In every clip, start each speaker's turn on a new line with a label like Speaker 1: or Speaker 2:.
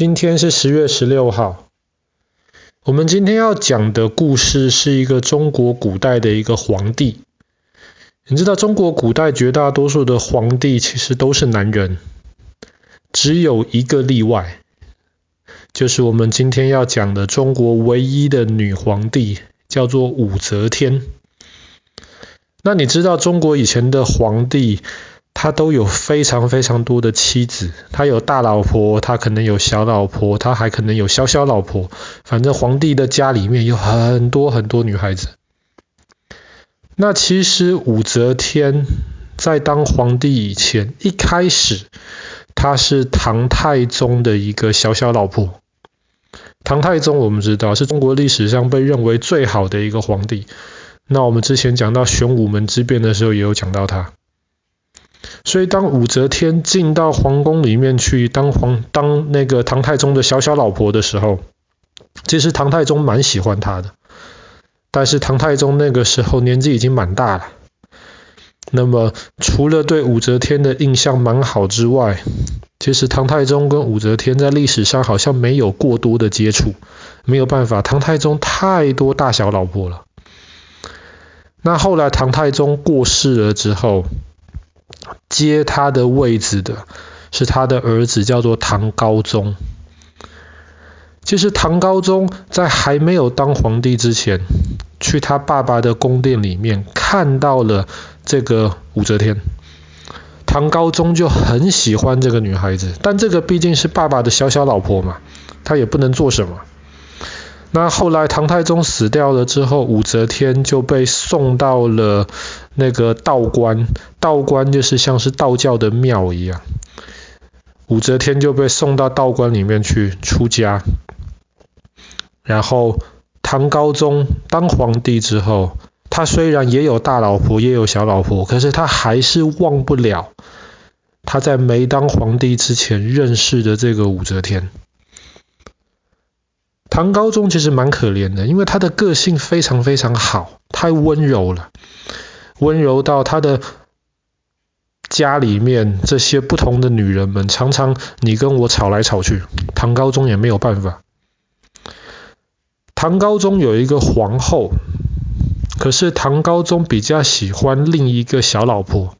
Speaker 1: 今天是十月十六号。我们今天要讲的故事是一个中国古代的一个皇帝。你知道中国古代绝大多数的皇帝其实都是男人，只有一个例外，就是我们今天要讲的中国唯一的女皇帝，叫做武则天。那你知道中国以前的皇帝，他都有非常非常多的妻子，他有大老婆，他可能有小老婆，他还可能有小小老婆。反正皇帝的家里面有很多很多女孩子。那其实武则天在当皇帝以前，一开始她是唐太宗的一个小小老婆。唐太宗我们知道是中国历史上被认为最好的一个皇帝。那我们之前讲到玄武门之变的时候，也有讲到他。所以，当武则天进到皇宫里面去当皇当那个唐太宗的小小老婆的时候，其实唐太宗蛮喜欢她的。但是唐太宗那个时候年纪已经蛮大了。那么，除了对武则天的印象蛮好之外，其实唐太宗跟武则天在历史上好像没有过多的接触，没有办法，唐太宗太多大小老婆了。那后来唐太宗过世了之后，接他的位置的是他的儿子，叫做唐高宗。其实唐高宗在还没有当皇帝之前，去他爸爸的宫殿里面看到了这个武则天，唐高宗就很喜欢这个女孩子，但这个毕竟是爸爸的小小老婆嘛，他也不能做什么。那后来唐太宗死掉了之后，武则天就被送到了那个道观，道观就是像是道教的庙一样。武则天就被送到道观里面去出家。然后唐高宗当皇帝之后，他虽然也有大老婆，也有小老婆，可是他还是忘不了他在没当皇帝之前认识的这个武则天。唐高宗其实蛮可怜的，因为他的个性非常非常好，太温柔了，温柔到他的家里面这些不同的女人们，常常你跟我吵来吵去，唐高宗也没有办法。唐高宗有一个皇后，可是唐高宗比较喜欢另一个小老婆，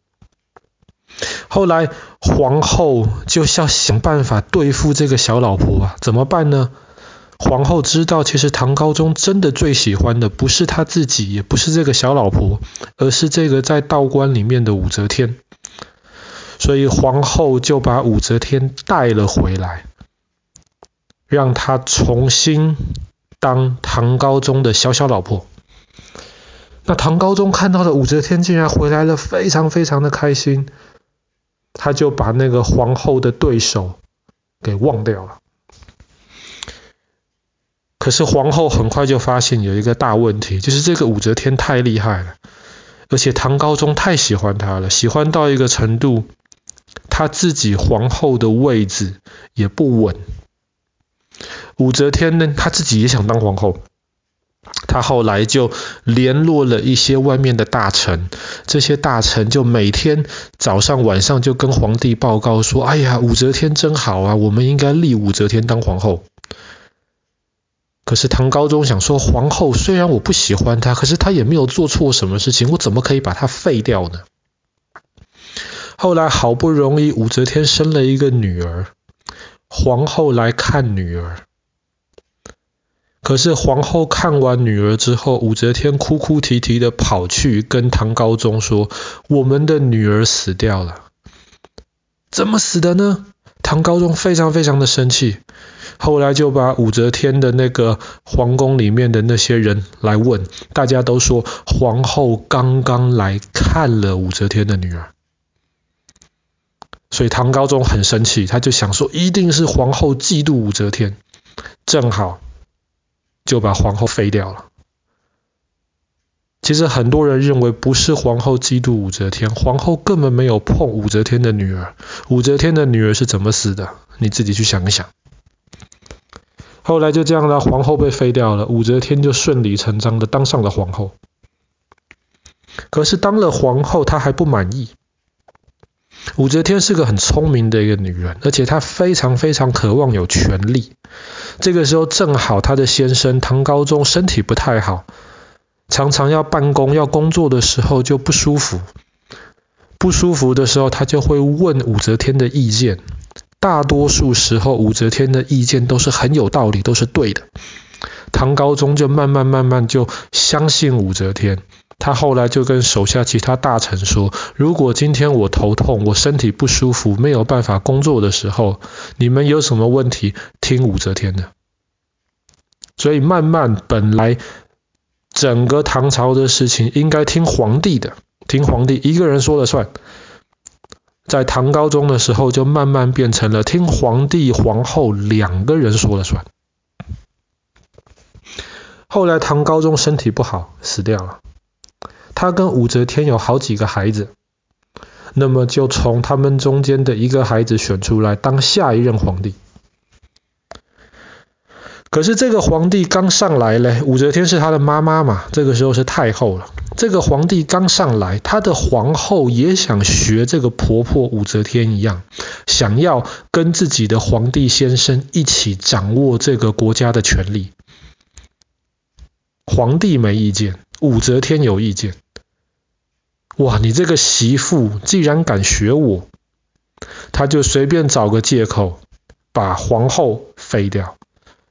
Speaker 1: 后来皇后就要想办法对付这个小老婆啊，怎么办呢？皇后知道，其实唐高宗真的最喜欢的不是他自己，也不是这个小老婆，而是这个在道观里面的武则天。所以皇后就把武则天带了回来，让她重新当唐高宗的小小老婆。那唐高宗看到的武则天竟然回来了，非常非常的开心，他就把那个皇后的对手给忘掉了。可是皇后很快就发现有一个大问题，就是这个武则天太厉害了，而且唐高宗太喜欢她了，喜欢到一个程度，她自己皇后的位置也不稳。武则天呢，她自己也想当皇后，她后来就联络了一些外面的大臣，这些大臣就每天早上晚上就跟皇帝报告说：“哎呀，武则天真好啊，我们应该立武则天当皇后。”可是唐高宗想说，皇后虽然我不喜欢她，可是她也没有做错什么事情，我怎么可以把她废掉呢？后来好不容易武则天生了一个女儿，皇后来看女儿。可是皇后看完女儿之后，武则天哭哭啼啼的跑去跟唐高宗说：“我们的女儿死掉了。”怎么死的呢？唐高宗非常非常的生气。后来就把武则天的那个皇宫里面的那些人来问，大家都说皇后刚刚来看了武则天的女儿，所以唐高宗很生气，他就想说一定是皇后嫉妒武则天，正好就把皇后废掉了。其实很多人认为不是皇后嫉妒武则天，皇后根本没有碰武则天的女儿，武则天的女儿是怎么死的？你自己去想一想。后来就这样了，皇后被废掉了，武则天就顺理成章的当上了皇后。可是当了皇后，她还不满意，武则天是个很聪明的一个女人，而且她非常非常渴望有权力。这个时候正好她的先生唐高宗身体不太好，常常要办公要工作的时候就不舒服。不舒服的时候，他就会问武则天的意见。大多数时候，武则天的意见都是很有道理，都是对的。唐高宗就慢慢慢慢就相信武则天。他后来就跟手下其他大臣说：“如果今天我头痛，我身体不舒服，没有办法工作的时候，你们有什么问题，听武则天的。”所以慢慢，本来整个唐朝的事情应该听皇帝的。听皇帝一个人说了算，在唐高宗的时候就慢慢变成了听皇帝、皇后两个人说了算。后来唐高宗身体不好，死掉了。他跟武则天有好几个孩子，那么就从他们中间的一个孩子选出来当下一任皇帝。可是这个皇帝刚上来嘞，武则天是他的妈妈嘛，这个时候是太后了。这个皇帝刚上来，他的皇后也想学这个婆婆武则天一样，想要跟自己的皇帝先生一起掌握这个国家的权力。皇帝没意见，武则天有意见。哇，你这个媳妇既然敢学我，他就随便找个借口把皇后废掉。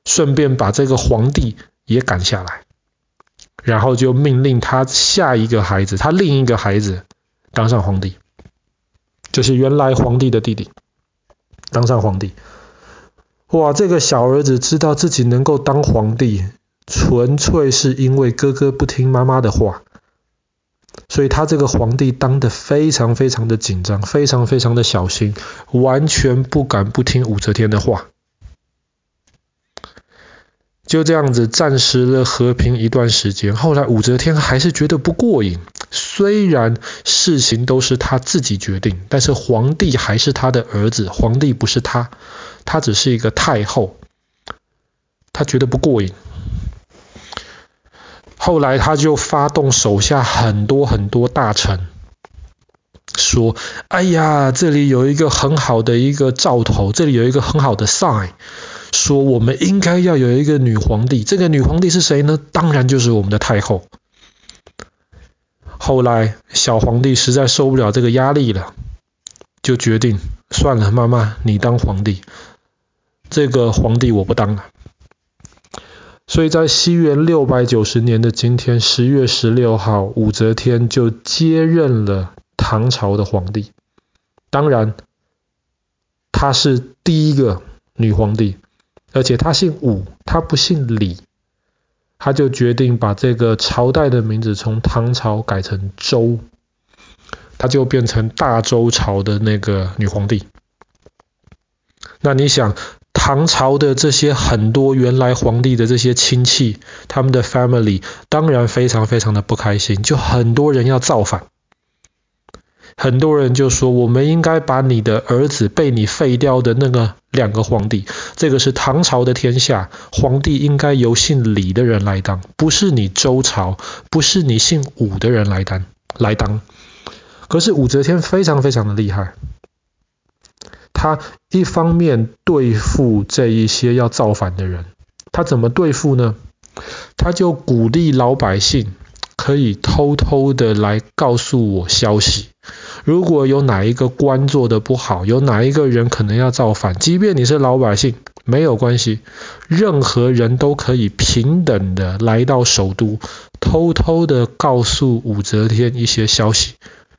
Speaker 1: 顺便把这个皇帝也赶下来，然后就命令他下一个孩子，他另一个孩子当上皇帝，就是原来皇帝的弟弟当上皇帝。哇，这个小儿子知道自己能够当皇帝，纯粹是因为哥哥不听妈妈的话，所以他这个皇帝当得非常非常的紧张，非常非常的小心，完全不敢不听武则天的话。就这样子暂时的和平一段时间，后来武则天还是觉得不过瘾。虽然事情都是他自己决定，但是皇帝还是他的儿子，皇帝不是他，他只是一个太后，他觉得不过瘾。后来他就发动手下很多很多大臣，说：“哎呀，这里有一个很好的一个兆头，这里有一个很好的 sign。”说我们应该要有一个女皇帝，这个女皇帝是谁呢？当然就是我们的太后。后来小皇帝实在受不了这个压力了，就决定算了，妈妈你当皇帝，这个皇帝我不当了。所以在西元六百九十年的今天，十月十六号，武则天就接任了唐朝的皇帝。当然，她是第一个女皇帝。而且他姓武，他不姓李，他就决定把这个朝代的名字从唐朝改成周，他就变成大周朝的那个女皇帝。那你想，唐朝的这些很多原来皇帝的这些亲戚，他们的 family 当然非常非常的不开心，就很多人要造反。很多人就说，我们应该把你的儿子被你废掉的那个两个皇帝，这个是唐朝的天下，皇帝应该由姓李的人来当，不是你周朝，不是你姓武的人来当来当。可是武则天非常非常的厉害，她一方面对付这一些要造反的人，她怎么对付呢？她就鼓励老百姓可以偷偷的来告诉我消息。如果有哪一个官做的不好，有哪一个人可能要造反，即便你是老百姓，没有关系，任何人都可以平等的来到首都，偷偷的告诉武则天一些消息。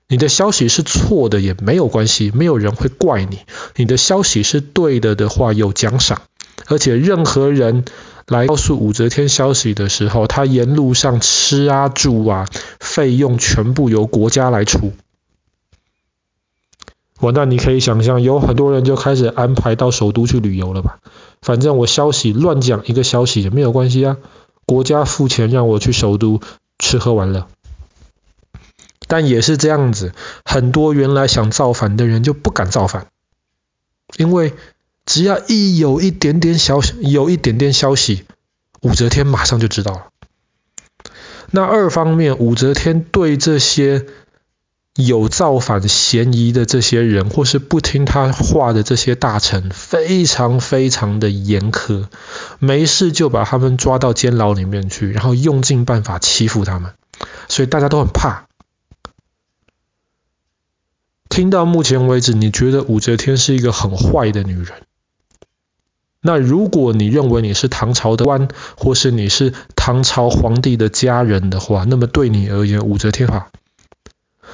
Speaker 1: 你的消息是错的也没有关系，没有人会怪你。你的消息是对的的话，有奖赏。而且任何人来告诉武则天消息的时候，他沿路上吃啊住啊，费用全部由国家来出。我那你可以想象，有很多人就开始安排到首都去旅游了吧？反正我消息乱讲一个消息也没有关系啊，国家付钱让我去首都吃喝玩乐。但也是这样子，很多原来想造反的人就不敢造反，因为只要一有一点点消息，有一点点消息，武则天马上就知道了。那二方面，武则天对这些。有造反嫌疑的这些人，或是不听他话的这些大臣，非常非常的严苛，没事就把他们抓到监牢里面去，然后用尽办法欺负他们，所以大家都很怕。听到目前为止，你觉得武则天是一个很坏的女人？那如果你认为你是唐朝的官，或是你是唐朝皇帝的家人的话，那么对你而言，武则天好。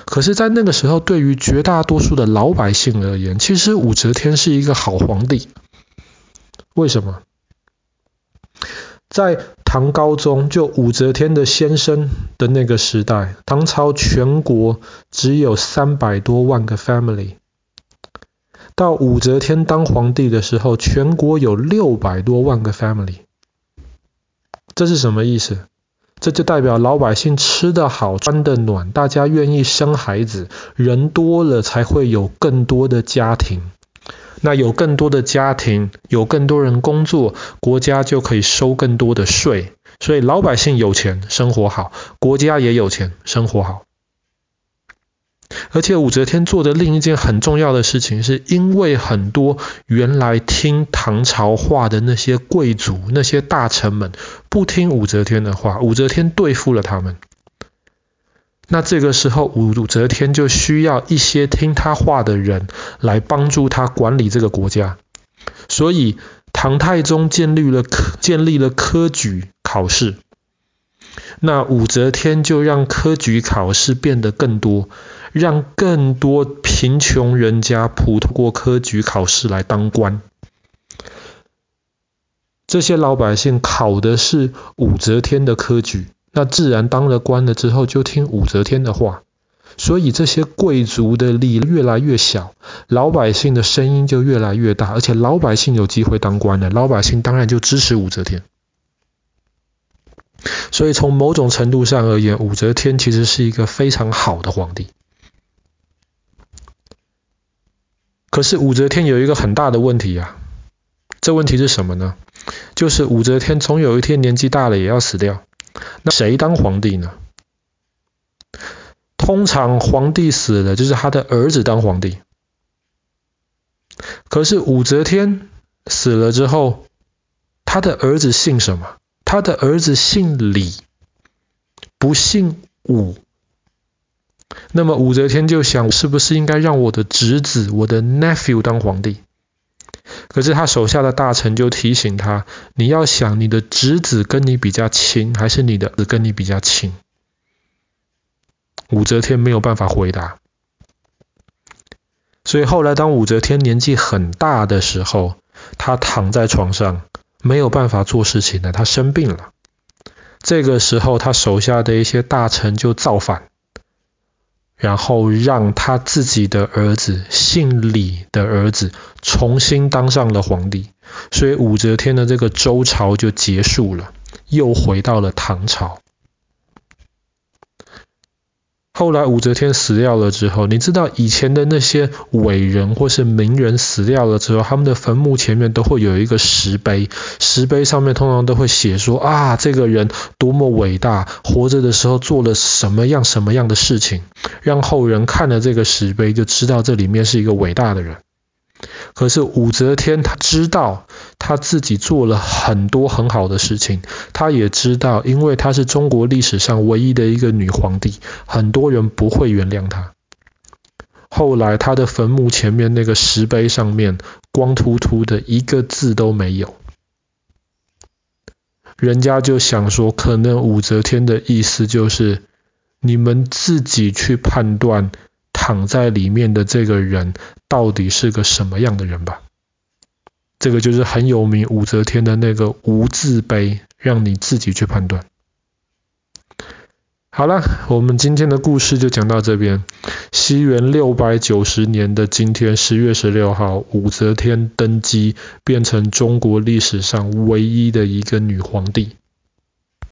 Speaker 1: 可是，在那个时候，对于绝大多数的老百姓而言，其实武则天是一个好皇帝。为什么？在唐高宗就武则天的先生的那个时代，唐朝全国只有三百多万个 family。到武则天当皇帝的时候，全国有六百多万个 family。这是什么意思？这就代表老百姓吃得好、穿得暖，大家愿意生孩子，人多了才会有更多的家庭。那有更多的家庭，有更多人工作，国家就可以收更多的税。所以老百姓有钱，生活好，国家也有钱，生活好。而且武则天做的另一件很重要的事情，是因为很多原来听唐朝话的那些贵族、那些大臣们不听武则天的话，武则天对付了他们。那这个时候，武则天就需要一些听他话的人来帮助他管理这个国家。所以唐太宗建立了科建立了科举考试，那武则天就让科举考试变得更多。让更多贫穷人家普通过科举考试来当官，这些老百姓考的是武则天的科举，那自然当了官了之后就听武则天的话，所以这些贵族的力越来越小，老百姓的声音就越来越大，而且老百姓有机会当官了，老百姓当然就支持武则天。所以从某种程度上而言，武则天其实是一个非常好的皇帝。可是武则天有一个很大的问题啊，这问题是什么呢？就是武则天总有一天年纪大了也要死掉，那谁当皇帝呢？通常皇帝死了就是他的儿子当皇帝，可是武则天死了之后，他的儿子姓什么？他的儿子姓李，不姓武。那么武则天就想，是不是应该让我的侄子，我的 nephew 当皇帝？可是他手下的大臣就提醒他，你要想你的侄子跟你比较亲，还是你的儿子跟你比较亲？武则天没有办法回答。所以后来当武则天年纪很大的时候，她躺在床上没有办法做事情了，她生病了。这个时候，他手下的一些大臣就造反。然后让他自己的儿子，姓李的儿子重新当上了皇帝，所以武则天的这个周朝就结束了，又回到了唐朝。后来武则天死掉了之后，你知道以前的那些伟人或是名人死掉了之后，他们的坟墓前面都会有一个石碑，石碑上面通常都会写说啊，这个人多么伟大，活着的时候做了什么样什么样的事情，让后人看了这个石碑就知道这里面是一个伟大的人。可是武则天她知道她自己做了很多很好的事情，她也知道，因为她是中国历史上唯一的一个女皇帝，很多人不会原谅她。后来她的坟墓前面那个石碑上面光秃秃的，一个字都没有。人家就想说，可能武则天的意思就是，你们自己去判断。躺在里面的这个人到底是个什么样的人吧？这个就是很有名武则天的那个无字碑，让你自己去判断。好了，我们今天的故事就讲到这边。西元六百九十年的今天，十月十六号，武则天登基，变成中国历史上唯一的一个女皇帝。